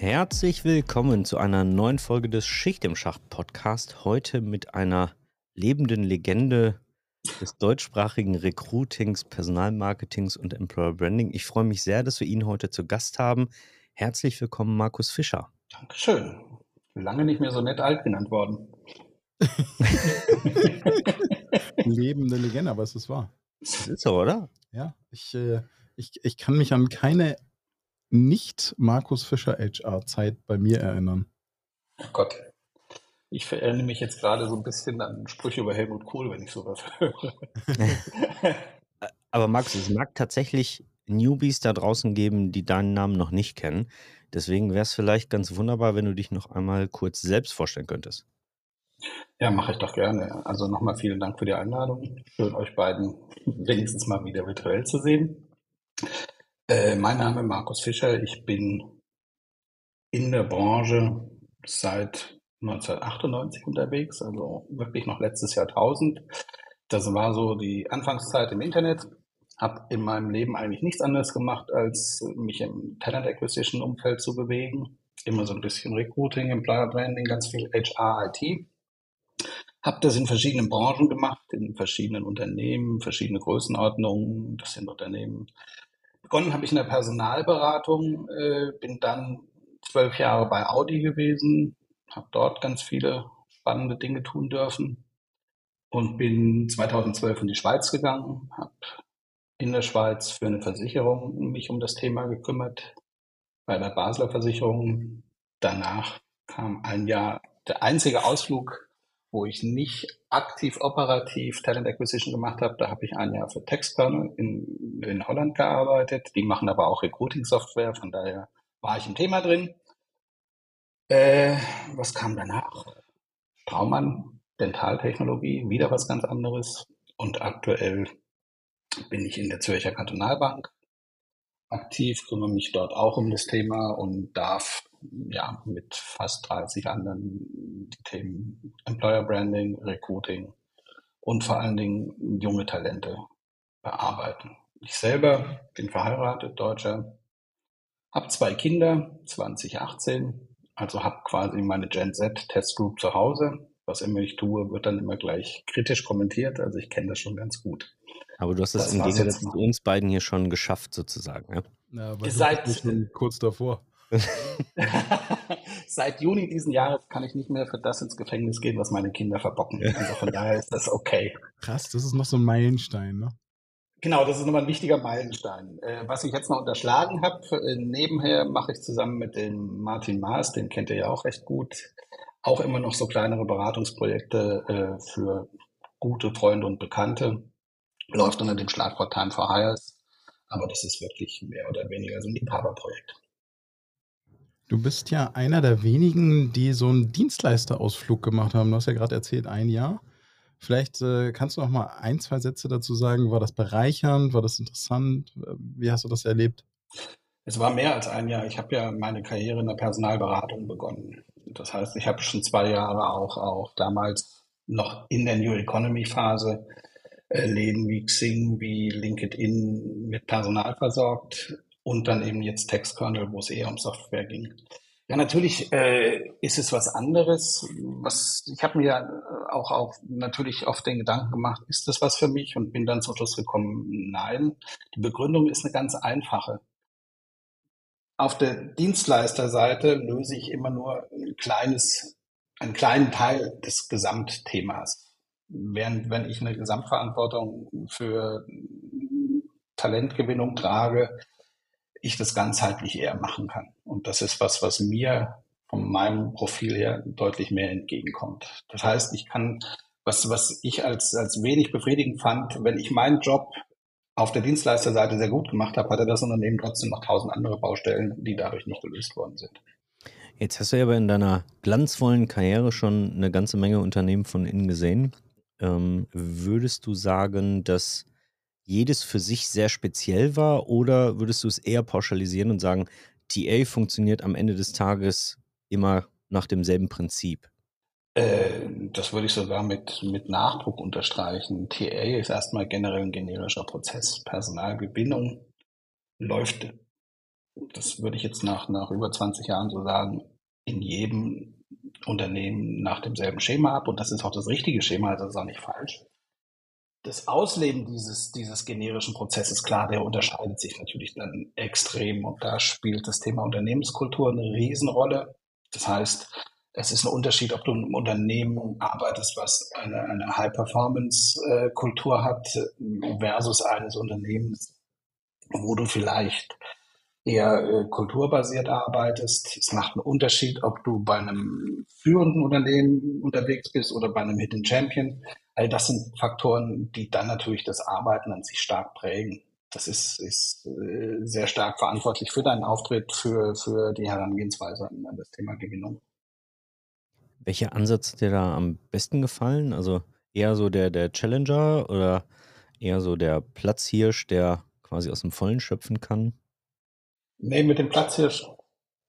Herzlich willkommen zu einer neuen Folge des Schicht im Schacht Podcast. Heute mit einer lebenden Legende des deutschsprachigen Recruitings, Personalmarketings und Employer Branding. Ich freue mich sehr, dass wir ihn heute zu Gast haben. Herzlich willkommen, Markus Fischer. Dankeschön. Lange nicht mehr so nett alt genannt worden. Lebende Legende, aber es ist wahr. Das ist so, oder? Ja, ich, äh, ich, ich kann mich an keine nicht Markus Fischer HR-Zeit bei mir erinnern. Oh Gott. Ich erinnere mich jetzt gerade so ein bisschen an Sprüche über Helmut Kohl, wenn ich sowas höre. Aber Max, es mag tatsächlich Newbies da draußen geben, die deinen Namen noch nicht kennen. Deswegen wäre es vielleicht ganz wunderbar, wenn du dich noch einmal kurz selbst vorstellen könntest. Ja, mache ich doch gerne. Also nochmal vielen Dank für die Einladung. Schön, euch beiden wenigstens mal wieder virtuell zu sehen. Äh, mein Name ist Markus Fischer. Ich bin in der Branche seit 1998 unterwegs, also wirklich noch letztes Jahrtausend. Das war so die Anfangszeit im Internet. Habe in meinem Leben eigentlich nichts anderes gemacht, als mich im Talent Acquisition Umfeld zu bewegen. Immer so ein bisschen Recruiting, Employer Branding, ganz viel HR, IT. Habe das in verschiedenen Branchen gemacht, in verschiedenen Unternehmen, verschiedene Größenordnungen. Das sind Unternehmen Begonnen habe ich in der Personalberatung, äh, bin dann zwölf Jahre bei Audi gewesen, habe dort ganz viele spannende Dinge tun dürfen und bin 2012 in die Schweiz gegangen, habe in der Schweiz für eine Versicherung mich um das Thema gekümmert, bei der Basler Versicherung. Danach kam ein Jahr der einzige Ausflug wo ich nicht aktiv operativ Talent Acquisition gemacht habe. Da habe ich ein Jahr für Textkernel in, in Holland gearbeitet. Die machen aber auch Recruiting-Software, von daher war ich im Thema drin. Äh, was kam danach? Traumann, Dentaltechnologie, wieder was ganz anderes. Und aktuell bin ich in der Zürcher Kantonalbank aktiv, kümmere mich dort auch um das Thema und darf ja mit fast 30 anderen die Themen Employer Branding, Recruiting und vor allen Dingen junge Talente bearbeiten. Ich selber bin verheiratet, Deutscher, habe zwei Kinder, 2018, also habe quasi meine Gen Z Test Group zu Hause. Was immer ich tue, wird dann immer gleich kritisch kommentiert. Also ich kenne das schon ganz gut. Aber du hast es im Gegensatz zu uns beiden hier schon geschafft, sozusagen. Ja, ja aber Ihr seid schon kurz davor. Seit Juni diesen Jahres kann ich nicht mehr für das ins Gefängnis gehen, was meine Kinder verbocken. Also von daher ist das okay. Krass, das ist noch so ein Meilenstein, ne? Genau, das ist nochmal ein wichtiger Meilenstein. Äh, was ich jetzt noch unterschlagen habe, äh, nebenher mache ich zusammen mit dem Martin Maas, den kennt ihr ja auch recht gut, auch immer noch so kleinere Beratungsprojekte äh, für gute Freunde und Bekannte. Läuft unter dem Schlagwort Time for Hires. Aber das ist wirklich mehr oder weniger so ein Liebhaberprojekt. Du bist ja einer der wenigen, die so einen Dienstleisterausflug gemacht haben. Du hast ja gerade erzählt, ein Jahr. Vielleicht äh, kannst du noch mal ein, zwei Sätze dazu sagen. War das bereichernd? War das interessant? Wie hast du das erlebt? Es war mehr als ein Jahr. Ich habe ja meine Karriere in der Personalberatung begonnen. Das heißt, ich habe schon zwei Jahre auch, auch damals noch in der New Economy Phase äh, Läden wie Xing, wie LinkedIn mit Personal versorgt und dann eben jetzt Textkernel, wo es eher um Software ging. Ja, natürlich äh, ist es was anderes. Was ich habe mir auch auch natürlich oft den Gedanken gemacht, ist das was für mich? Und bin dann zum Schluss gekommen, nein. Die Begründung ist eine ganz einfache. Auf der Dienstleisterseite löse ich immer nur ein kleines, einen kleinen Teil des Gesamtthemas. Während wenn ich eine Gesamtverantwortung für Talentgewinnung trage, ich das ganzheitlich eher machen kann. Und das ist was, was mir von meinem Profil her deutlich mehr entgegenkommt. Das heißt, ich kann, was, was ich als, als wenig befriedigend fand, wenn ich meinen Job auf der Dienstleisterseite sehr gut gemacht habe, hatte das Unternehmen trotzdem noch tausend andere Baustellen, die dadurch nicht gelöst worden sind. Jetzt hast du ja aber in deiner glanzvollen Karriere schon eine ganze Menge Unternehmen von innen gesehen. Ähm, würdest du sagen, dass jedes für sich sehr speziell war oder würdest du es eher pauschalisieren und sagen, TA funktioniert am Ende des Tages immer nach demselben Prinzip? Äh, das würde ich sogar mit, mit Nachdruck unterstreichen. TA ist erstmal generell ein generischer Prozess. Personalgewinnung läuft, das würde ich jetzt nach, nach über 20 Jahren so sagen, in jedem Unternehmen nach demselben Schema ab. Und das ist auch das richtige Schema, also das ist auch nicht falsch. Das Ausleben dieses, dieses generischen Prozesses, klar, der unterscheidet sich natürlich dann extrem. Und da spielt das Thema Unternehmenskultur eine Riesenrolle. Das heißt, es ist ein Unterschied, ob du in einem Unternehmen arbeitest, was eine, eine High-Performance-Kultur hat, versus eines Unternehmens, wo du vielleicht eher äh, kulturbasiert arbeitest. Es macht einen Unterschied, ob du bei einem führenden Unternehmen unterwegs bist oder bei einem Hidden Champion. All das sind Faktoren, die dann natürlich das Arbeiten an sich stark prägen. Das ist, ist äh, sehr stark verantwortlich für deinen Auftritt, für, für die Herangehensweise an, an das Thema Gewinnung. Welcher Ansatz hat dir da am besten gefallen? Also eher so der, der Challenger oder eher so der Platzhirsch, der quasi aus dem Vollen schöpfen kann? Nee, mit dem Platzhirsch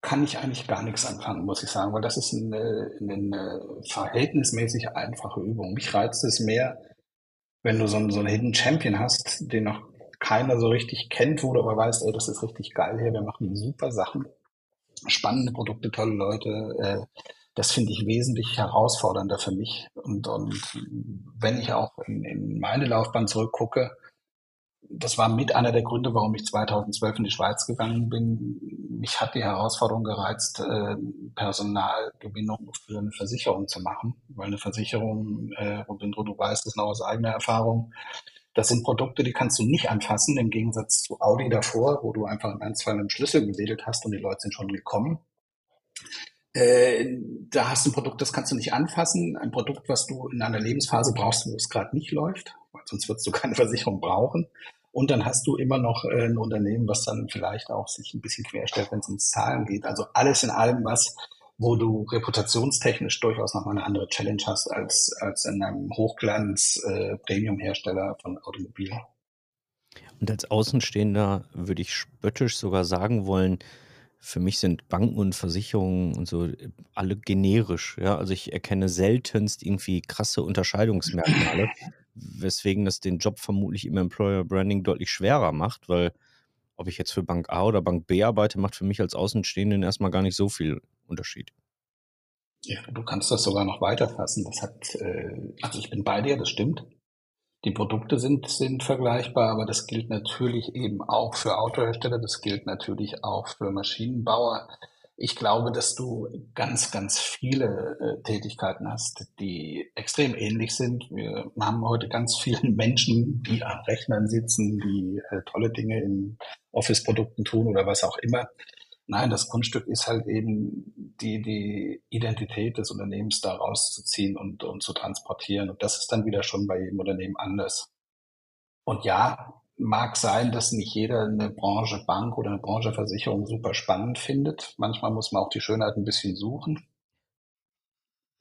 kann ich eigentlich gar nichts anfangen, muss ich sagen, weil das ist eine, eine verhältnismäßig einfache Übung. Mich reizt es mehr, wenn du so einen, so einen Hidden Champion hast, den noch keiner so richtig kennt, wo du aber weißt, ey, das ist richtig geil hier, wir machen super Sachen, spannende Produkte, tolle Leute, äh, das finde ich wesentlich herausfordernder für mich. Und, und wenn ich auch in, in meine Laufbahn zurückgucke, das war mit einer der Gründe, warum ich 2012 in die Schweiz gegangen bin. Mich hat die Herausforderung gereizt, äh, Personalgewinnung für eine Versicherung zu machen, weil eine Versicherung, äh, Robindro, du weißt es noch aus eigener Erfahrung, das sind Produkte, die kannst du nicht anfassen, im Gegensatz zu Audi davor, wo du einfach ein, zwei dem Schlüssel gewedelt hast und die Leute sind schon gekommen. Äh, da hast du ein Produkt, das kannst du nicht anfassen. Ein Produkt, was du in einer Lebensphase brauchst, wo es gerade nicht läuft, weil sonst wirst du keine Versicherung brauchen. Und dann hast du immer noch äh, ein Unternehmen, was dann vielleicht auch sich ein bisschen querstellt, wenn es ums Zahlen geht. Also alles in allem, was, wo du reputationstechnisch durchaus noch mal eine andere Challenge hast als, als in einem Hochglanz äh, Premium-Hersteller von Automobilen. Und als Außenstehender würde ich spöttisch sogar sagen wollen, für mich sind Banken und Versicherungen und so äh, alle generisch. Ja? Also ich erkenne seltenst irgendwie krasse Unterscheidungsmerkmale, weswegen das den Job vermutlich im Employer Branding deutlich schwerer macht, weil ob ich jetzt für Bank A oder Bank B arbeite, macht für mich als Außenstehenden erstmal gar nicht so viel Unterschied. Ja, du kannst das sogar noch weiterfassen. Das hat, äh, also ich bin bei dir, das stimmt. Die Produkte sind, sind vergleichbar, aber das gilt natürlich eben auch für Autohersteller, das gilt natürlich auch für Maschinenbauer. Ich glaube, dass du ganz, ganz viele äh, Tätigkeiten hast, die extrem ähnlich sind. Wir haben heute ganz viele Menschen, die an Rechnern sitzen, die äh, tolle Dinge in Office-Produkten tun oder was auch immer. Nein, das Kunststück ist halt eben die, die Identität des Unternehmens da rauszuziehen und, und zu transportieren. Und das ist dann wieder schon bei jedem Unternehmen anders. Und ja, mag sein, dass nicht jeder eine Branche Bank oder eine Branche Versicherung super spannend findet. Manchmal muss man auch die Schönheit ein bisschen suchen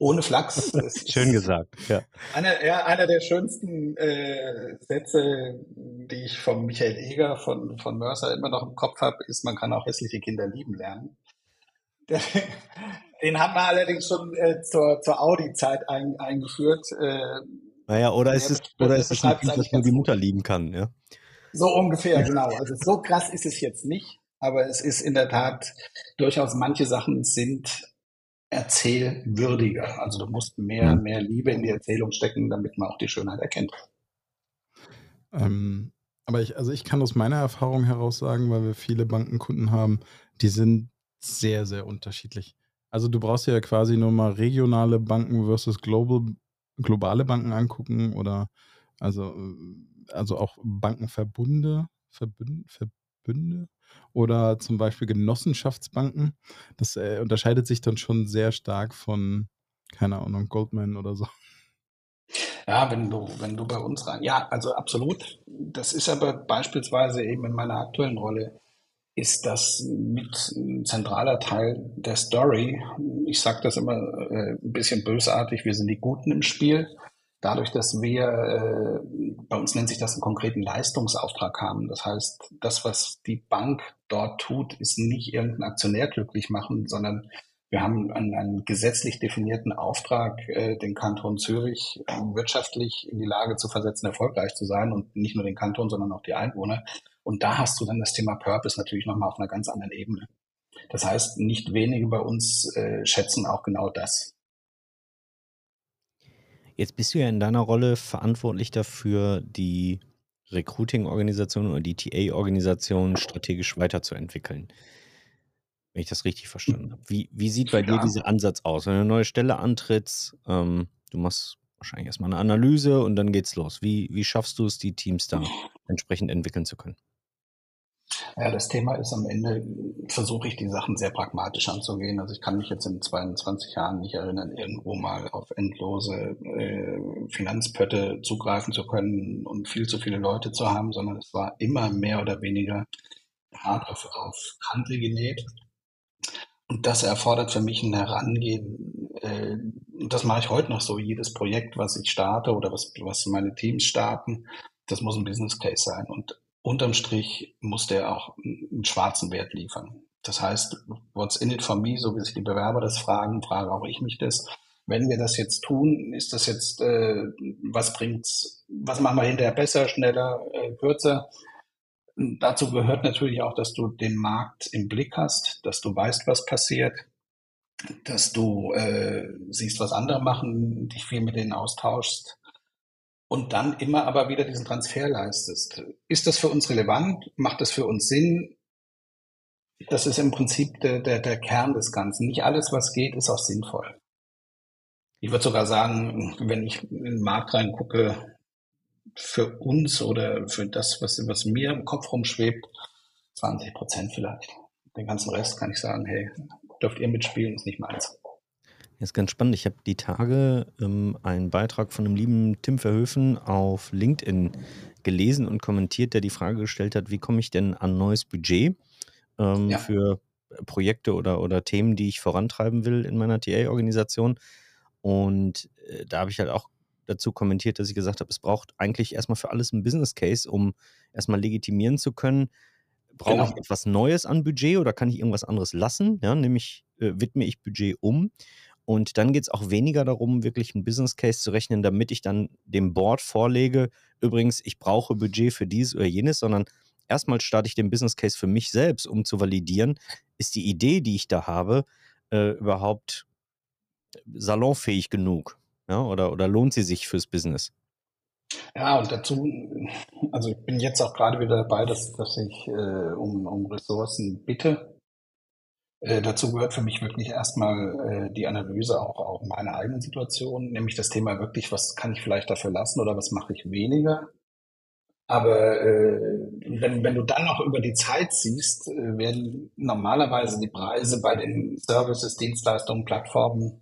ohne Flachs. Schön gesagt, ja. Einer, ja, einer der schönsten äh, Sätze, die ich von Michael Eger von, von Mercer immer noch im Kopf habe, ist, man kann auch hässliche Kinder lieben lernen. Den haben wir allerdings schon äh, zur, zur Audi-Zeit ein, eingeführt. Äh, naja, oder ist es, oder ist es ein Kind, das nur die Mutter lieben kann, ja? So ungefähr, genau. Also so krass ist es jetzt nicht, aber es ist in der Tat durchaus manche Sachen sind erzählwürdiger. Also du musst mehr, mehr Liebe in die Erzählung stecken, damit man auch die Schönheit erkennt. Ähm, aber ich, also ich kann aus meiner Erfahrung heraus sagen, weil wir viele Bankenkunden haben, die sind sehr, sehr unterschiedlich. Also du brauchst ja quasi nur mal regionale Banken versus global, globale Banken angucken oder also, also auch Bankenverbunde, Verbünde, Verbünde oder zum Beispiel Genossenschaftsbanken. Das äh, unterscheidet sich dann schon sehr stark von, keine Ahnung, Goldman oder so. Ja, wenn du, wenn du bei uns rein. Ja, also absolut. Das ist aber beispielsweise eben in meiner aktuellen Rolle, ist das mit ein zentraler Teil der Story. Ich sage das immer äh, ein bisschen bösartig, wir sind die Guten im Spiel. Dadurch, dass wir, äh, bei uns nennt sich das einen konkreten Leistungsauftrag haben. Das heißt, das, was die Bank dort tut, ist nicht irgendein Aktionär glücklich machen, sondern wir haben einen, einen gesetzlich definierten Auftrag, äh, den Kanton Zürich äh, wirtschaftlich in die Lage zu versetzen, erfolgreich zu sein und nicht nur den Kanton, sondern auch die Einwohner. Und da hast du dann das Thema Purpose natürlich nochmal auf einer ganz anderen Ebene. Das heißt, nicht wenige bei uns äh, schätzen auch genau das. Jetzt bist du ja in deiner Rolle verantwortlich dafür, die Recruiting-Organisation oder die TA-Organisation strategisch weiterzuentwickeln. Wenn ich das richtig verstanden habe. Wie, wie sieht bei dir dieser Ansatz aus? Wenn du eine neue Stelle antrittst, ähm, du machst wahrscheinlich erstmal eine Analyse und dann geht's los. Wie, wie schaffst du es, die Teams da entsprechend entwickeln zu können? Ja, das Thema ist am Ende, versuche ich die Sachen sehr pragmatisch anzugehen. Also ich kann mich jetzt in 22 Jahren nicht erinnern, irgendwo mal auf endlose äh, Finanzpötte zugreifen zu können und viel zu viele Leute zu haben, sondern es war immer mehr oder weniger hart auf, auf Kante genäht. Und das erfordert für mich ein Herangehen. Äh, das mache ich heute noch so. Jedes Projekt, was ich starte oder was, was meine Teams starten, das muss ein Business Case sein. Und unterm Strich muss der auch einen schwarzen Wert liefern. Das heißt, what's in it for me, so wie sich die Bewerber das fragen, frage auch ich mich das. Wenn wir das jetzt tun, ist das jetzt, äh, was bringt's, was machen wir hinterher besser, schneller, äh, kürzer? Dazu gehört natürlich auch, dass du den Markt im Blick hast, dass du weißt, was passiert, dass du äh, siehst, was andere machen, dich viel mit denen austauschst und dann immer aber wieder diesen Transfer leistest. Ist das für uns relevant? Macht das für uns Sinn? Das ist im Prinzip der, der, der Kern des Ganzen. Nicht alles, was geht, ist auch sinnvoll. Ich würde sogar sagen, wenn ich in den Markt reingucke, für uns oder für das, was, was mir im Kopf rumschwebt, 20 Prozent vielleicht. Den ganzen Rest kann ich sagen, hey, dürft ihr mitspielen, ist nicht meins. Das ist ganz spannend. Ich habe die Tage ähm, einen Beitrag von einem lieben Tim Verhöfen auf LinkedIn gelesen und kommentiert, der die Frage gestellt hat, wie komme ich denn an neues Budget ähm, ja. für Projekte oder, oder Themen, die ich vorantreiben will in meiner TA-Organisation. Und äh, da habe ich halt auch dazu kommentiert, dass ich gesagt habe, es braucht eigentlich erstmal für alles ein Business Case, um erstmal legitimieren zu können, brauche genau. ich etwas Neues an Budget oder kann ich irgendwas anderes lassen? Ja, nämlich äh, widme ich Budget um. Und dann geht es auch weniger darum, wirklich einen Business Case zu rechnen, damit ich dann dem Board vorlege, übrigens, ich brauche Budget für dies oder jenes, sondern erstmal starte ich den Business Case für mich selbst, um zu validieren, ist die Idee, die ich da habe, äh, überhaupt salonfähig genug? Ja, oder, oder lohnt sie sich fürs Business? Ja, und dazu, also ich bin jetzt auch gerade wieder dabei, dass, dass ich äh, um, um Ressourcen bitte. Äh, dazu gehört für mich wirklich erstmal äh, die Analyse auch, auch meiner eigenen Situation, nämlich das Thema wirklich, was kann ich vielleicht dafür lassen oder was mache ich weniger. Aber äh, wenn, wenn du dann noch über die Zeit siehst, äh, werden normalerweise die Preise bei den Services, Dienstleistungen, Plattformen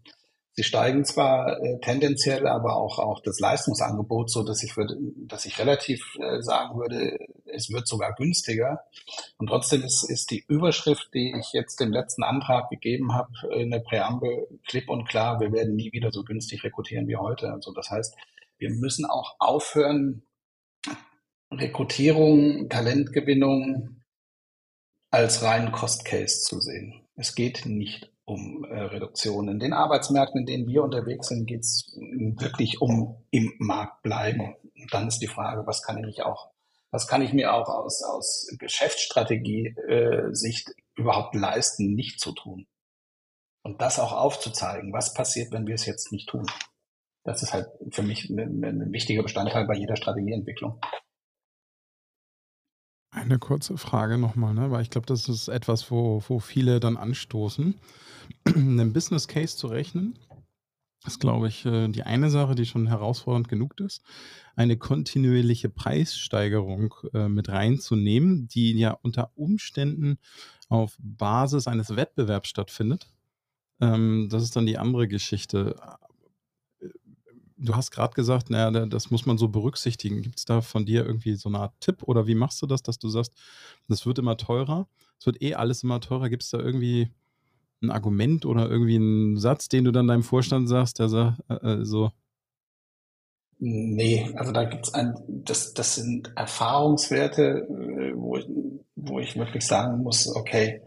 Sie steigen zwar äh, tendenziell, aber auch, auch das Leistungsangebot, so dass ich würde, dass ich relativ äh, sagen würde, es wird sogar günstiger. Und trotzdem ist, ist die Überschrift, die ich jetzt dem letzten Antrag gegeben habe, in der Präambel klipp und klar, wir werden nie wieder so günstig rekrutieren wie heute. Also das heißt, wir müssen auch aufhören, Rekrutierung, Talentgewinnung als reinen Cost Case zu sehen. Es geht nicht um äh, Reduktionen. In den Arbeitsmärkten, in denen wir unterwegs sind, geht es wirklich um im Markt bleiben. Und dann ist die Frage, was kann ich auch, was kann ich mir auch aus, aus Geschäftsstrategie-Sicht äh, überhaupt leisten, nicht zu tun? Und das auch aufzuzeigen, was passiert, wenn wir es jetzt nicht tun. Das ist halt für mich ein, ein wichtiger Bestandteil bei jeder Strategieentwicklung. Eine kurze Frage nochmal, ne? weil ich glaube, das ist etwas, wo, wo viele dann anstoßen. Einen Business Case zu rechnen, ist, glaube ich, äh, die eine Sache, die schon herausfordernd genug ist. Eine kontinuierliche Preissteigerung äh, mit reinzunehmen, die ja unter Umständen auf Basis eines Wettbewerbs stattfindet. Ähm, das ist dann die andere Geschichte du hast gerade gesagt, naja, das muss man so berücksichtigen. Gibt es da von dir irgendwie so eine Art Tipp oder wie machst du das, dass du sagst, das wird immer teurer, es wird eh alles immer teurer. Gibt es da irgendwie ein Argument oder irgendwie einen Satz, den du dann deinem Vorstand sagst, der sagt, äh, äh, so, Nee, also da gibt's ein, das, das sind Erfahrungswerte, äh, wo ich, wo ich wirklich sagen muss, okay,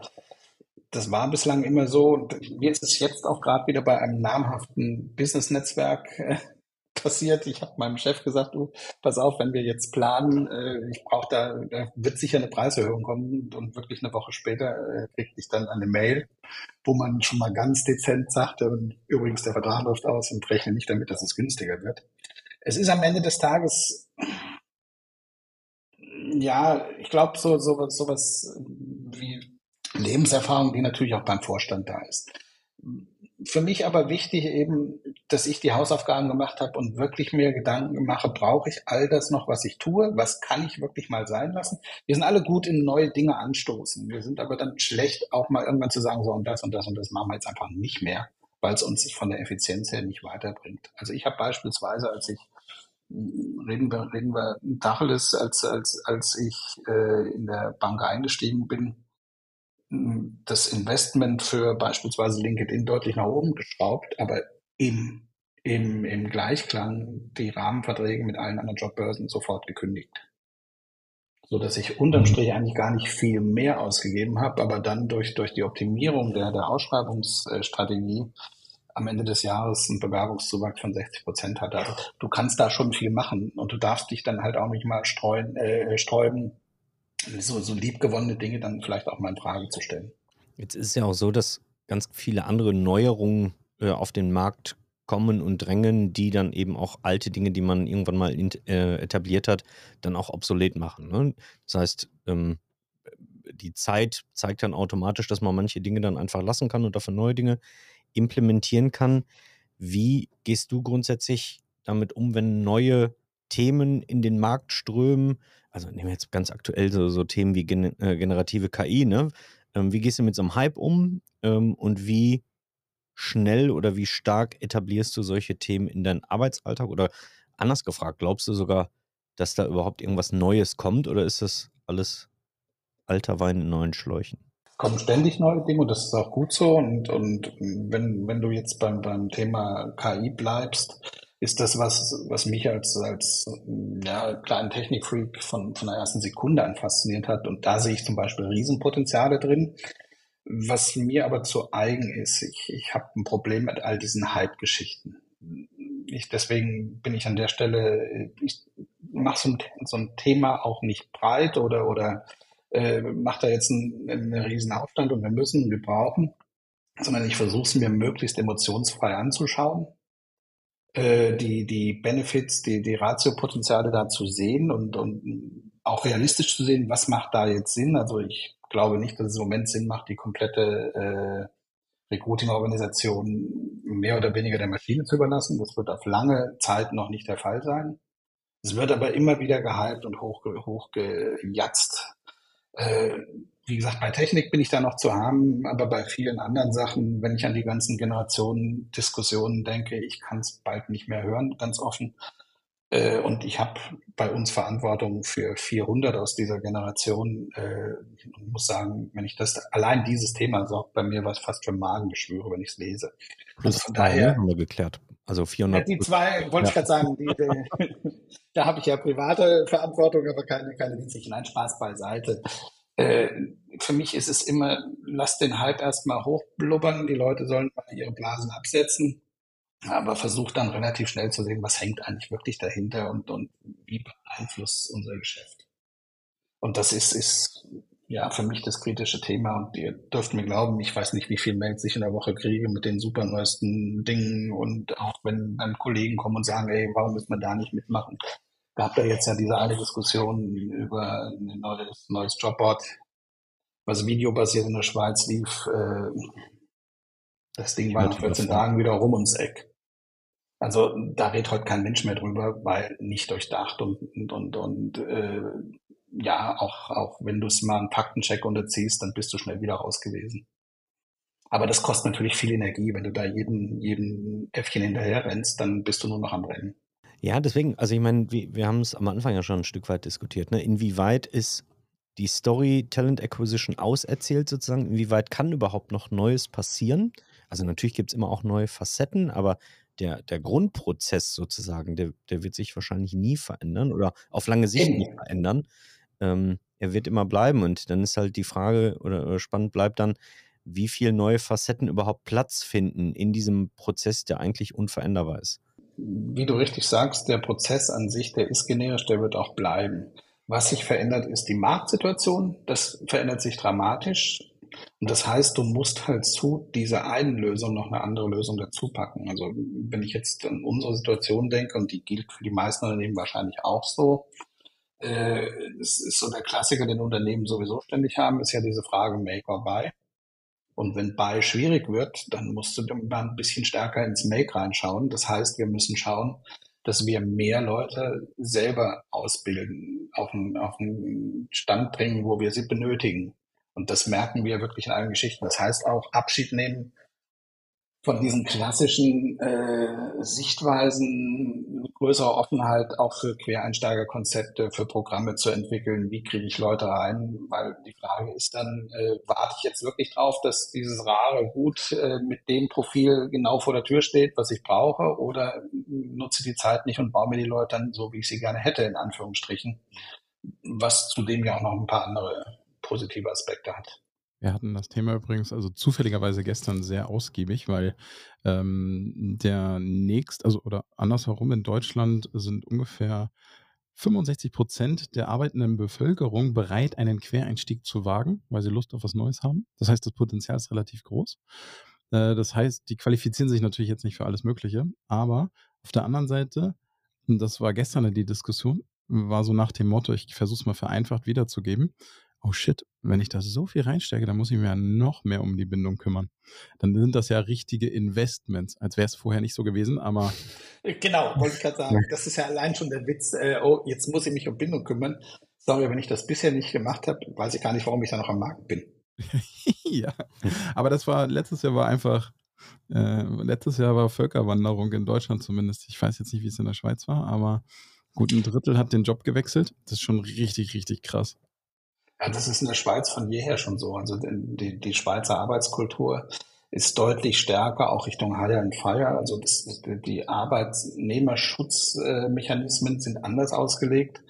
das war bislang immer so. Und mir ist es jetzt auch gerade wieder bei einem namhaften Business-Netzwerk äh, passiert. Ich habe meinem Chef gesagt, du, pass auf, wenn wir jetzt planen, äh, ich brauche da, da wird sicher eine Preiserhöhung kommen und wirklich eine Woche später äh, kriegte ich dann eine Mail, wo man schon mal ganz dezent sagte, und übrigens der Vertrag läuft aus und rechne nicht damit, dass es günstiger wird es ist am Ende des Tages, ja, ich glaube, so, so, so was wie Lebenserfahrung, die natürlich auch beim Vorstand da ist. Für mich aber wichtig eben, dass ich die Hausaufgaben gemacht habe und wirklich mir Gedanken mache, brauche ich all das noch, was ich tue? Was kann ich wirklich mal sein lassen? Wir sind alle gut in neue Dinge anstoßen. Wir sind aber dann schlecht, auch mal irgendwann zu sagen, so und das und das und das machen wir jetzt einfach nicht mehr, weil es uns von der Effizienz her nicht weiterbringt. Also ich habe beispielsweise, als ich reden wir, reden wir Tacheles, als, als, als ich äh, in der Bank eingestiegen bin, das Investment für beispielsweise LinkedIn deutlich nach oben geschraubt, aber im, im, im Gleichklang die Rahmenverträge mit allen anderen Jobbörsen sofort gekündigt. So dass ich unterm Strich eigentlich gar nicht viel mehr ausgegeben habe, aber dann durch, durch die Optimierung der, der Ausschreibungsstrategie am Ende des Jahres einen Bewerbungszuwachs von 60 Prozent hatte. Also du kannst da schon viel machen und du darfst dich dann halt auch nicht mal streuen, äh, sträuben, so, so liebgewonnene Dinge dann vielleicht auch mal in Frage zu stellen. Jetzt ist es ja auch so, dass ganz viele andere Neuerungen äh, auf den Markt kommen und drängen, die dann eben auch alte Dinge, die man irgendwann mal in, äh, etabliert hat, dann auch obsolet machen. Ne? Das heißt, ähm, die Zeit zeigt dann automatisch, dass man manche Dinge dann einfach lassen kann und dafür neue Dinge implementieren kann. Wie gehst du grundsätzlich damit um, wenn neue Themen in den Markt strömen? Also nehmen wir jetzt ganz aktuell so, so Themen wie gen äh, generative KI, ne? Ähm, wie gehst du mit so einem Hype um ähm, und wie schnell oder wie stark etablierst du solche Themen in deinen Arbeitsalltag? Oder anders gefragt, glaubst du sogar, dass da überhaupt irgendwas Neues kommt oder ist das alles alter Wein in neuen Schläuchen? kommen ständig neue Dinge und das ist auch gut so. Und, und wenn, wenn du jetzt beim, beim Thema KI bleibst, ist das was, was mich als, als ja, kleinen Technikfreak von, von der ersten Sekunde an fasziniert hat. Und da sehe ich zum Beispiel Riesenpotenziale drin. Was mir aber zu eigen ist, ich, ich habe ein Problem mit all diesen Hype-Geschichten. Ich, deswegen bin ich an der Stelle, ich mache so ein, so ein Thema auch nicht breit oder, oder äh, macht da jetzt einen, einen riesen Aufstand und wir müssen, wir brauchen, sondern ich versuche es mir möglichst emotionsfrei anzuschauen, äh, die, die Benefits, die, die Ratiopotenziale da zu sehen und, und auch realistisch zu sehen, was macht da jetzt Sinn. Also ich glaube nicht, dass es im Moment Sinn macht, die komplette äh, Recruiting-Organisation mehr oder weniger der Maschine zu überlassen. Das wird auf lange Zeit noch nicht der Fall sein. Es wird aber immer wieder gehypt und hochgejatzt. Hoch äh, wie gesagt, bei Technik bin ich da noch zu haben, aber bei vielen anderen Sachen, wenn ich an die ganzen Generationen Diskussionen denke, ich kann es bald nicht mehr hören, ganz offen. Äh, und ich habe bei uns Verantwortung für 400 aus dieser Generation. Äh, ich muss sagen, wenn ich das allein dieses Thema sorgt bei mir was fast für Magengeschwüre, wenn ich es lese. Also von daher haben wir geklärt. Also 400. Ja, die zwei wollte ja. ich gerade sagen. Die, die, da habe ich ja private Verantwortung, aber keine, keine dienstliche. Nein, Spaß beiseite. Äh, für mich ist es immer, lass den Hype erstmal hochblubbern, die Leute sollen mal ihre Blasen absetzen, aber versucht dann relativ schnell zu sehen, was hängt eigentlich wirklich dahinter und, und wie beeinflusst unser Geschäft. Und das ist, ist ja für mich das kritische Thema und ihr dürft mir glauben, ich weiß nicht, wie viel Mails ich in der Woche kriege mit den super neuesten Dingen und auch wenn dann Kollegen kommen und sagen, ey, warum müssen wir da nicht mitmachen? gab da jetzt ja diese eine Diskussion über ein neues, neues Jobboard, was videobasiert in der Schweiz lief. Äh, das Ding war nach 14 Tagen wieder rum ums Eck. Also da redet heute kein Mensch mehr drüber, weil nicht durchdacht und und und, und äh, ja, auch auch wenn du es mal einen Faktencheck unterziehst, dann bist du schnell wieder raus gewesen. Aber das kostet natürlich viel Energie. Wenn du da jeden, jeden Äffchen hinterher rennst, dann bist du nur noch am Rennen. Ja, deswegen, also ich meine, wir, wir haben es am Anfang ja schon ein Stück weit diskutiert. Ne? Inwieweit ist die Story Talent Acquisition auserzählt sozusagen? Inwieweit kann überhaupt noch Neues passieren? Also natürlich gibt es immer auch neue Facetten, aber der, der Grundprozess sozusagen, der, der wird sich wahrscheinlich nie verändern oder auf lange Sicht nicht verändern. Ähm, er wird immer bleiben und dann ist halt die Frage oder, oder spannend bleibt dann, wie viele neue Facetten überhaupt Platz finden in diesem Prozess, der eigentlich unveränderbar ist. Wie du richtig sagst, der Prozess an sich, der ist generisch, der wird auch bleiben. Was sich verändert, ist die Marktsituation. Das verändert sich dramatisch. Und das heißt, du musst halt zu dieser einen Lösung noch eine andere Lösung dazu packen. Also wenn ich jetzt an unsere Situation denke, und die gilt für die meisten Unternehmen wahrscheinlich auch so, äh, das ist so der Klassiker, den Unternehmen sowieso ständig haben, ist ja diese Frage Make or Buy. Und wenn Buy schwierig wird, dann musst du mal ein bisschen stärker ins Make reinschauen. Das heißt, wir müssen schauen, dass wir mehr Leute selber ausbilden, auf einen, auf einen Stand bringen, wo wir sie benötigen. Und das merken wir wirklich in allen Geschichten. Das heißt auch Abschied nehmen von diesen klassischen äh, Sichtweisen, größere Offenheit auch für Quereinsteigerkonzepte, für Programme zu entwickeln. Wie kriege ich Leute rein? Weil die Frage ist dann, äh, warte ich jetzt wirklich drauf, dass dieses rare Gut äh, mit dem Profil genau vor der Tür steht, was ich brauche, oder nutze die Zeit nicht und baue mir die Leute dann so, wie ich sie gerne hätte, in Anführungsstrichen. Was zudem ja auch noch ein paar andere positive Aspekte hat. Wir hatten das Thema übrigens, also zufälligerweise gestern sehr ausgiebig, weil ähm, der nächst, also oder andersherum in Deutschland sind ungefähr 65 Prozent der arbeitenden Bevölkerung bereit, einen Quereinstieg zu wagen, weil sie Lust auf was Neues haben. Das heißt, das Potenzial ist relativ groß. Äh, das heißt, die qualifizieren sich natürlich jetzt nicht für alles Mögliche, aber auf der anderen Seite, das war gestern die Diskussion, war so nach dem Motto, ich versuche es mal vereinfacht wiederzugeben, oh shit, wenn ich da so viel reinstecke, dann muss ich mir ja noch mehr um die Bindung kümmern. Dann sind das ja richtige Investments, als wäre es vorher nicht so gewesen, aber. Genau, wollte ich gerade sagen. Das ist ja allein schon der Witz, äh, oh, jetzt muss ich mich um Bindung kümmern. Sorry, wenn ich das bisher nicht gemacht habe, weiß ich gar nicht, warum ich da noch am Markt bin. ja, aber das war, letztes Jahr war einfach, äh, letztes Jahr war Völkerwanderung in Deutschland zumindest. Ich weiß jetzt nicht, wie es in der Schweiz war, aber gut, ein Drittel hat den Job gewechselt. Das ist schon richtig, richtig krass. Ja, das ist in der Schweiz von jeher schon so. Also die, die Schweizer Arbeitskultur ist deutlich stärker, auch Richtung Hire and Fire. Also das, die Arbeitnehmerschutzmechanismen sind anders ausgelegt.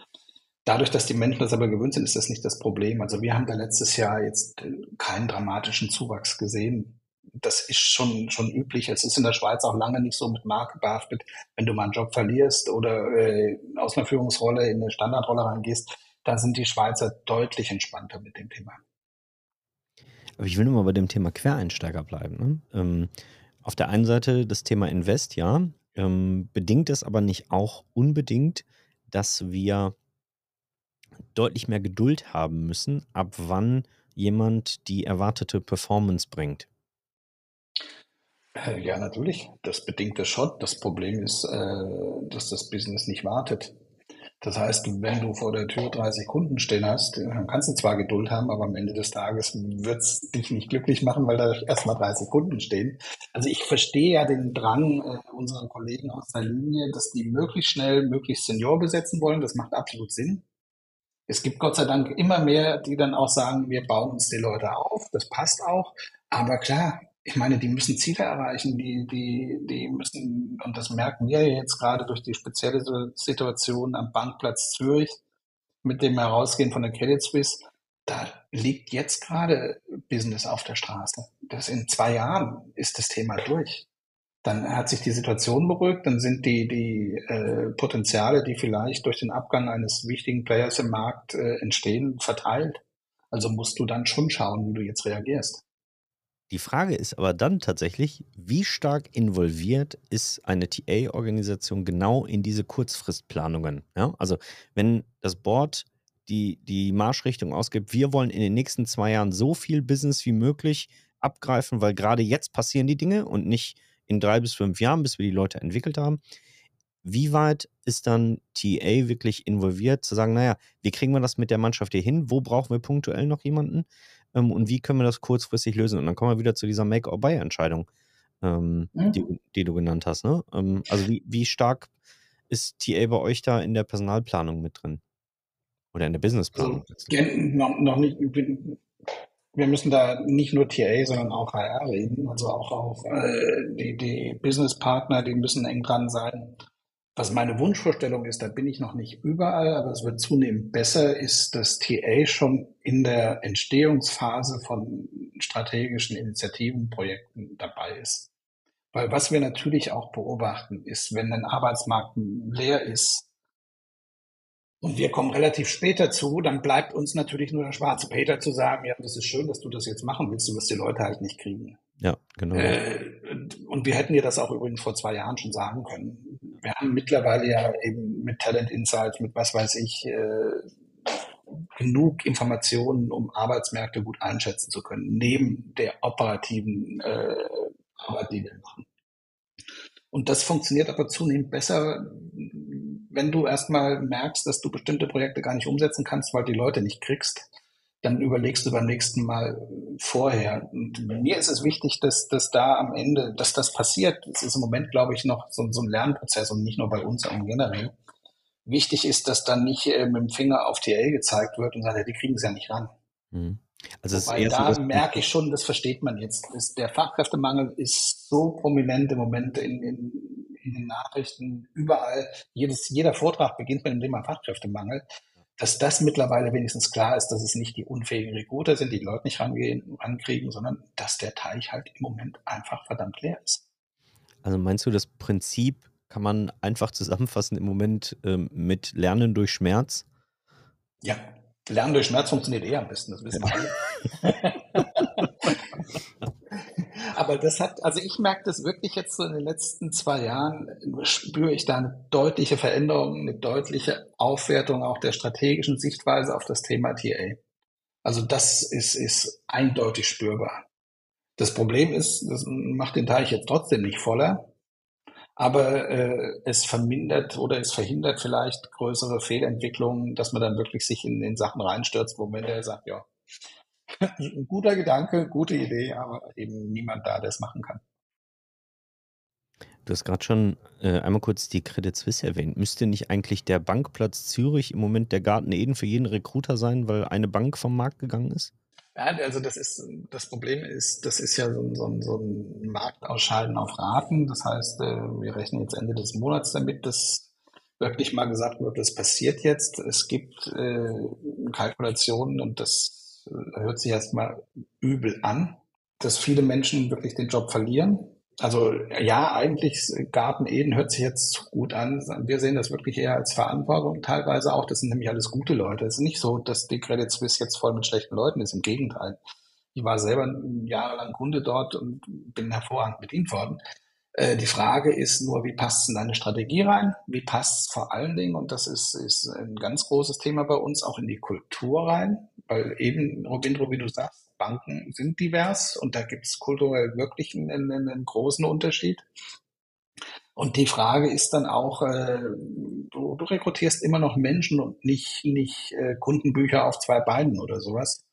Dadurch, dass die Menschen das aber gewöhnt sind, ist das nicht das Problem. Also wir haben da letztes Jahr jetzt keinen dramatischen Zuwachs gesehen. Das ist schon, schon üblich. Es ist in der Schweiz auch lange nicht so mit Marke behaftet. Wenn du mal einen Job verlierst oder äh, aus einer Führungsrolle in eine Standardrolle reingehst, da sind die Schweizer deutlich entspannter mit dem Thema. Aber ich will nur mal bei dem Thema Quereinsteiger bleiben. Ne? Ähm, auf der einen Seite das Thema Invest, ja. Ähm, bedingt es aber nicht auch unbedingt, dass wir deutlich mehr Geduld haben müssen, ab wann jemand die erwartete Performance bringt? Äh, ja, natürlich. Das bedingt es schon. Das Problem ist, äh, dass das Business nicht wartet. Das heißt, wenn du vor der Tür 30 Kunden stehen hast, dann kannst du zwar Geduld haben, aber am Ende des Tages wird's dich nicht glücklich machen, weil da erstmal 30 Kunden stehen. Also ich verstehe ja den Drang äh, unserer Kollegen aus der Linie, dass die möglichst schnell, möglichst Senior besetzen wollen. Das macht absolut Sinn. Es gibt Gott sei Dank immer mehr, die dann auch sagen, wir bauen uns die Leute auf. Das passt auch. Aber klar, ich meine, die müssen Ziele erreichen, die, die, die müssen, und das merken wir jetzt gerade durch die spezielle Situation am Bankplatz Zürich mit dem Herausgehen von der Credit Suisse, da liegt jetzt gerade Business auf der Straße. Das in zwei Jahren ist das Thema durch. Dann hat sich die Situation beruhigt, dann sind die, die äh, Potenziale, die vielleicht durch den Abgang eines wichtigen Players im Markt äh, entstehen, verteilt. Also musst du dann schon schauen, wie du jetzt reagierst. Die Frage ist aber dann tatsächlich, wie stark involviert ist eine TA-Organisation genau in diese Kurzfristplanungen? Ja? Also wenn das Board die, die Marschrichtung ausgibt, wir wollen in den nächsten zwei Jahren so viel Business wie möglich abgreifen, weil gerade jetzt passieren die Dinge und nicht in drei bis fünf Jahren, bis wir die Leute entwickelt haben. Wie weit ist dann TA wirklich involviert, zu sagen, naja, wie kriegen wir das mit der Mannschaft hier hin? Wo brauchen wir punktuell noch jemanden? Ähm, und wie können wir das kurzfristig lösen? Und dann kommen wir wieder zu dieser Make-or-Buy-Entscheidung, ähm, mhm. die, die, du genannt hast. Ne? Ähm, also wie, wie stark ist TA bei euch da in der Personalplanung mit drin? Oder in der Businessplanung? Also, noch, noch nicht, wir müssen da nicht nur TA, sondern auch HR reden. Also auch, auch äh, die, die Businesspartner, die müssen eng dran sein. Was meine Wunschvorstellung ist, da bin ich noch nicht überall, aber es wird zunehmend besser, ist, dass TA schon in der Entstehungsphase von strategischen Initiativen, Projekten dabei ist. Weil was wir natürlich auch beobachten, ist, wenn ein Arbeitsmarkt leer ist, und wir kommen relativ spät dazu, dann bleibt uns natürlich nur der schwarze Peter zu sagen, ja, das ist schön, dass du das jetzt machen willst, du wirst die Leute halt nicht kriegen. Ja, genau. Äh, und wir hätten dir das auch übrigens vor zwei Jahren schon sagen können. Wir haben mittlerweile ja eben mit Talent Insights, mit was weiß ich, äh, genug Informationen, um Arbeitsmärkte gut einschätzen zu können, neben der operativen äh, Arbeit, die wir machen. Und das funktioniert aber zunehmend besser, wenn du erstmal merkst, dass du bestimmte Projekte gar nicht umsetzen kannst, weil die Leute nicht kriegst, dann überlegst du beim nächsten Mal vorher. Und mir ist es wichtig, dass, dass da am Ende, dass das passiert. Es ist im Moment, glaube ich, noch so, so ein Lernprozess und nicht nur bei uns, sondern generell. Wichtig ist, dass dann nicht äh, mit dem Finger auf TL gezeigt wird und sagt, ja, die kriegen es ja nicht ran. Mhm. Also Wobei da so, merke ich schon, das versteht man jetzt. Ist, der Fachkräftemangel ist so prominent im Moment in, in, in den Nachrichten, überall. Jedes, jeder Vortrag beginnt mit dem Thema Fachkräftemangel. Dass das mittlerweile wenigstens klar ist, dass es nicht die unfähigen Recruiter sind, die die Leute nicht rangehen, rankriegen, sondern dass der Teich halt im Moment einfach verdammt leer ist. Also meinst du, das Prinzip kann man einfach zusammenfassen im Moment ähm, mit Lernen durch Schmerz? Ja, Lernen durch Schmerz funktioniert eher am besten, das wissen wir alle. Aber das hat, also ich merke das wirklich jetzt so in den letzten zwei Jahren, spüre ich da eine deutliche Veränderung, eine deutliche Aufwertung auch der strategischen Sichtweise auf das Thema TA. Also das ist, ist eindeutig spürbar. Das Problem ist, das macht den Teich jetzt trotzdem nicht voller, aber äh, es vermindert oder es verhindert vielleicht größere Fehlentwicklungen, dass man dann wirklich sich in, in Sachen reinstürzt, wo man der sagt, ja, guter Gedanke, gute Idee, aber eben niemand da, der es machen kann. Du hast gerade schon äh, einmal kurz die Credit Suisse erwähnt. Müsste nicht eigentlich der Bankplatz Zürich im Moment der Garten Eden für jeden Recruiter sein, weil eine Bank vom Markt gegangen ist? Ja, also das ist das Problem ist, das ist ja so, so, so ein Marktausscheiden auf Raten. Das heißt, äh, wir rechnen jetzt Ende des Monats damit, dass wirklich mal gesagt wird, das passiert jetzt. Es gibt äh, Kalkulationen und das hört sich erstmal übel an, dass viele Menschen wirklich den Job verlieren also ja, eigentlich Garten Eden hört sich jetzt gut an. Wir sehen das wirklich eher als Verantwortung teilweise auch. Das sind nämlich alles gute Leute. Es ist nicht so, dass die Credit Suisse jetzt voll mit schlechten Leuten ist. Im Gegenteil. Ich war selber jahrelang Kunde dort und bin hervorragend bedient worden. Äh, die Frage ist nur, wie passt es in deine Strategie rein? Wie passt es vor allen Dingen, und das ist, ist ein ganz großes Thema bei uns, auch in die Kultur rein? Weil eben, Robindro, wie du sagst, Banken sind divers und da gibt es kulturell wirklich einen, einen, großen Unterschied. Und die Frage ist dann auch, äh, du, du, rekrutierst immer noch Menschen und nicht, nicht äh, Kundenbücher auf zwei Beinen oder sowas.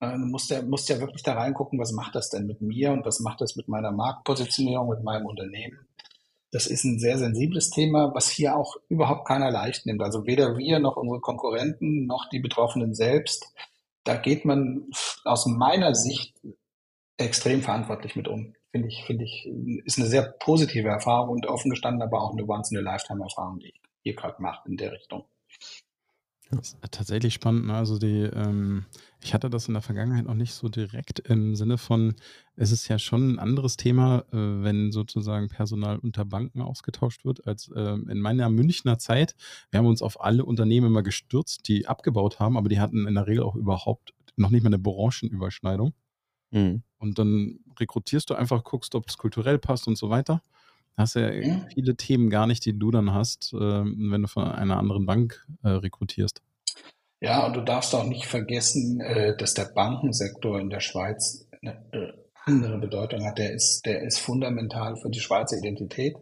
Äh, du musst ja, musst ja wirklich da reingucken, was macht das denn mit mir und was macht das mit meiner Marktpositionierung, mit meinem Unternehmen. Das ist ein sehr sensibles Thema, was hier auch überhaupt keiner leicht nimmt. Also weder wir noch unsere Konkurrenten noch die Betroffenen selbst da geht man aus meiner Sicht extrem verantwortlich mit um. Finde ich, finde ich, ist eine sehr positive Erfahrung und offen gestanden, aber auch eine wahnsinnige Lifetime-Erfahrung, die ich hier gerade mache in der Richtung. Das ist tatsächlich spannend. Ne? Also die, ähm, ich hatte das in der Vergangenheit noch nicht so direkt im Sinne von, es ist ja schon ein anderes Thema, äh, wenn sozusagen Personal unter Banken ausgetauscht wird, als äh, in meiner Münchner Zeit. Wir haben uns auf alle Unternehmen immer gestürzt, die abgebaut haben, aber die hatten in der Regel auch überhaupt noch nicht mal eine Branchenüberschneidung. Mhm. Und dann rekrutierst du einfach, guckst, ob es kulturell passt und so weiter. Hast ja, ja, viele Themen gar nicht, die du dann hast, äh, wenn du von einer anderen Bank äh, rekrutierst. Ja, und du darfst auch nicht vergessen, äh, dass der Bankensektor in der Schweiz eine äh, andere Bedeutung hat. Der ist, der ist fundamental für die Schweizer Identität.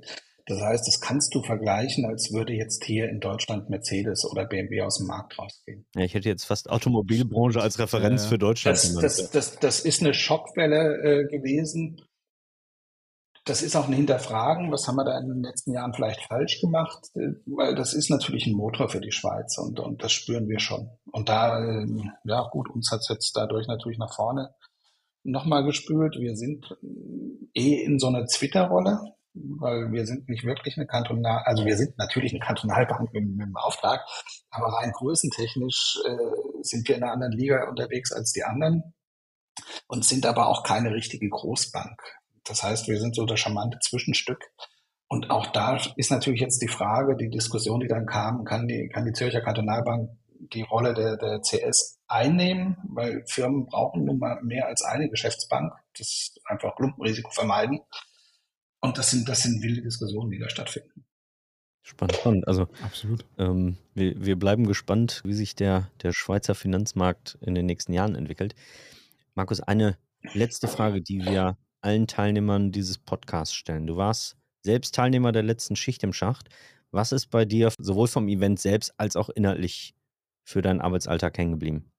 Das heißt, das kannst du vergleichen, als würde jetzt hier in Deutschland Mercedes oder BMW aus dem Markt rausgehen. Ja, ich hätte jetzt fast Automobilbranche als Referenz ja, für Deutschland das, Das, das, das, ist eine Schockwelle äh, gewesen. Das ist auch ein Hinterfragen, was haben wir da in den letzten Jahren vielleicht falsch gemacht, äh, weil das ist natürlich ein Motor für die Schweiz und, und das spüren wir schon. Und da, äh, ja gut, uns hat es jetzt dadurch natürlich nach vorne nochmal gespült. Wir sind eh in so einer Twitter-Rolle weil wir sind nicht wirklich eine Kantonal, also wir sind natürlich eine Kantonalbank mit, mit dem Auftrag, aber rein größentechnisch äh, sind wir in einer anderen Liga unterwegs als die anderen und sind aber auch keine richtige Großbank. Das heißt, wir sind so das charmante Zwischenstück. Und auch da ist natürlich jetzt die Frage, die Diskussion, die dann kam, kann die, kann die Zürcher Kantonalbank die Rolle der, der CS einnehmen, weil Firmen brauchen nun mal mehr als eine Geschäftsbank. Das ist einfach Klumpenrisiko vermeiden. Und das sind, das sind wilde Diskussionen, die da stattfinden. Spannend, spannend. Also absolut. Ähm, wir, wir bleiben gespannt, wie sich der, der Schweizer Finanzmarkt in den nächsten Jahren entwickelt. Markus, eine letzte Frage, die wir allen Teilnehmern dieses Podcasts stellen. Du warst selbst Teilnehmer der letzten Schicht im Schacht. Was ist bei dir sowohl vom Event selbst als auch inhaltlich für deinen Arbeitsalltag hängen geblieben?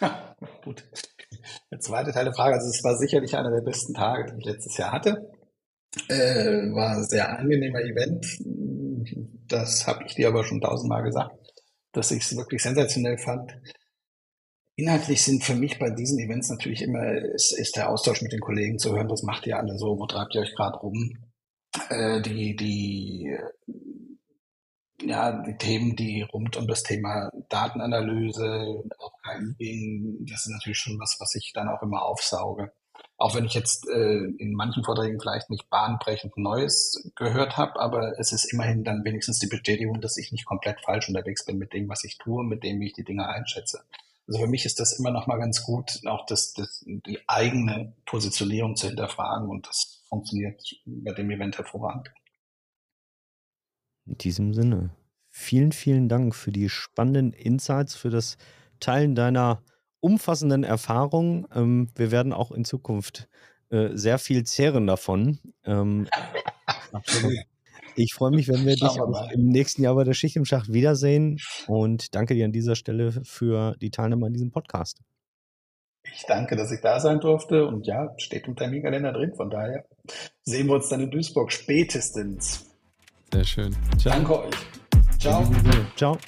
Ja, gut. Der zweite Teil der Frage, also es war sicherlich einer der besten Tage, die ich letztes Jahr hatte. Äh, war ein sehr angenehmer Event. Das habe ich dir aber schon tausendmal gesagt, dass ich es wirklich sensationell fand. Inhaltlich sind für mich bei diesen Events natürlich immer, ist, ist der Austausch mit den Kollegen zu hören, was macht ihr alle so, wo treibt ihr euch gerade rum. Äh, die, die ja, die Themen, die rund um das Thema Datenanalyse, auch KI gehen, das ist natürlich schon was, was ich dann auch immer aufsauge. Auch wenn ich jetzt äh, in manchen Vorträgen vielleicht nicht bahnbrechend Neues gehört habe, aber es ist immerhin dann wenigstens die Bestätigung, dass ich nicht komplett falsch unterwegs bin mit dem, was ich tue, mit dem, wie ich die Dinge einschätze. Also für mich ist das immer noch mal ganz gut, auch das, das, die eigene Positionierung zu hinterfragen und das funktioniert bei dem Event hervorragend. In diesem Sinne, vielen, vielen Dank für die spannenden Insights, für das Teilen deiner umfassenden Erfahrungen. Ähm, wir werden auch in Zukunft äh, sehr viel zehren davon. Ähm, ich freue mich, wenn wir dich im nächsten Jahr bei der Schicht im Schacht wiedersehen und danke dir an dieser Stelle für die Teilnahme an diesem Podcast. Ich danke, dass ich da sein durfte und ja, steht im Terminkalender drin. Von daher sehen wir uns dann in Duisburg spätestens. Sehr schön. Ciao. Danke euch. Ciao. Ciao.